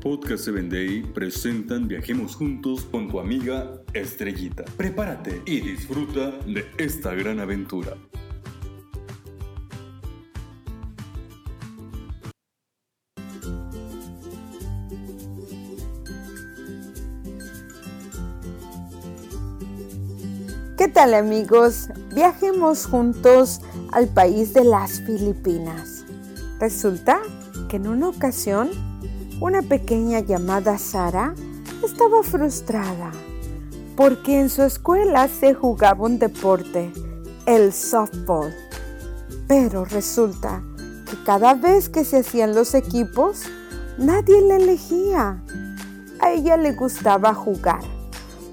Podcast 7 Day presentan Viajemos Juntos con tu amiga Estrellita. Prepárate y disfruta de esta gran aventura. ¿Qué tal amigos? Viajemos juntos al país de las Filipinas. Resulta que en una ocasión una pequeña llamada Sara estaba frustrada porque en su escuela se jugaba un deporte, el softball. Pero resulta que cada vez que se hacían los equipos, nadie la elegía. A ella le gustaba jugar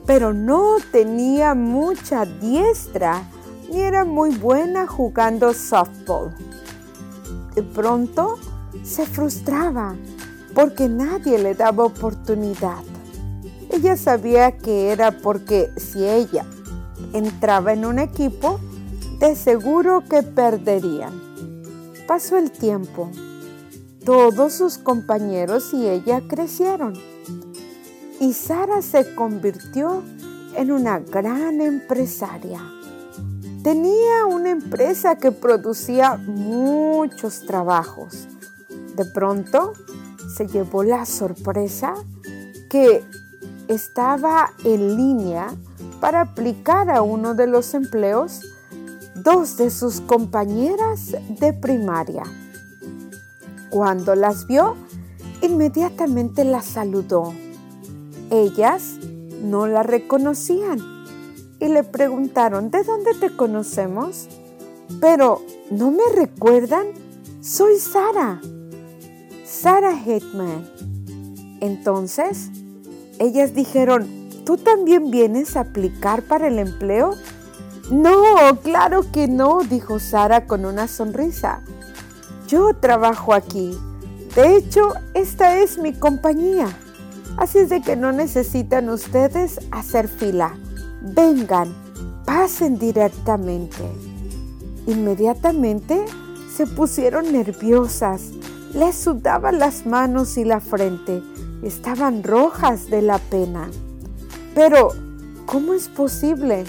pero no tenía mucha diestra ni era muy buena jugando softball. De pronto se frustraba porque nadie le daba oportunidad. Ella sabía que era porque si ella entraba en un equipo, de seguro que perderían. Pasó el tiempo. Todos sus compañeros y ella crecieron y Sara se convirtió en una gran empresaria. Tenía una empresa que producía muchos trabajos. De pronto se llevó la sorpresa que estaba en línea para aplicar a uno de los empleos dos de sus compañeras de primaria. Cuando las vio, inmediatamente las saludó ellas no la reconocían y le preguntaron, ¿de dónde te conocemos? Pero, ¿no me recuerdan? Soy Sara. Sara Hetman. Entonces, ellas dijeron, ¿tú también vienes a aplicar para el empleo? No, claro que no, dijo Sara con una sonrisa. Yo trabajo aquí. De hecho, esta es mi compañía. Así es de que no necesitan ustedes hacer fila. Vengan, pasen directamente. Inmediatamente se pusieron nerviosas. Les sudaban las manos y la frente. Estaban rojas de la pena. Pero, ¿cómo es posible?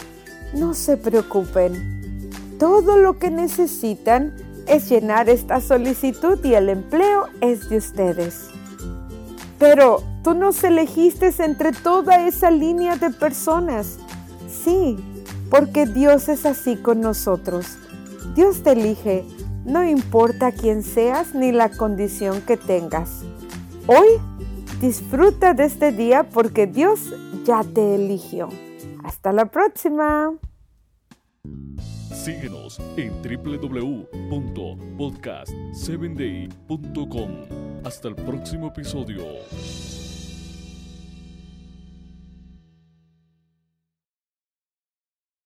No se preocupen. Todo lo que necesitan es llenar esta solicitud y el empleo es de ustedes. Pero tú nos elegiste entre toda esa línea de personas. Sí, porque Dios es así con nosotros. Dios te elige, no importa quién seas ni la condición que tengas. Hoy disfruta de este día porque Dios ya te eligió. Hasta la próxima. Síguenos en www.podcast7day.com. Hasta el próximo episodio.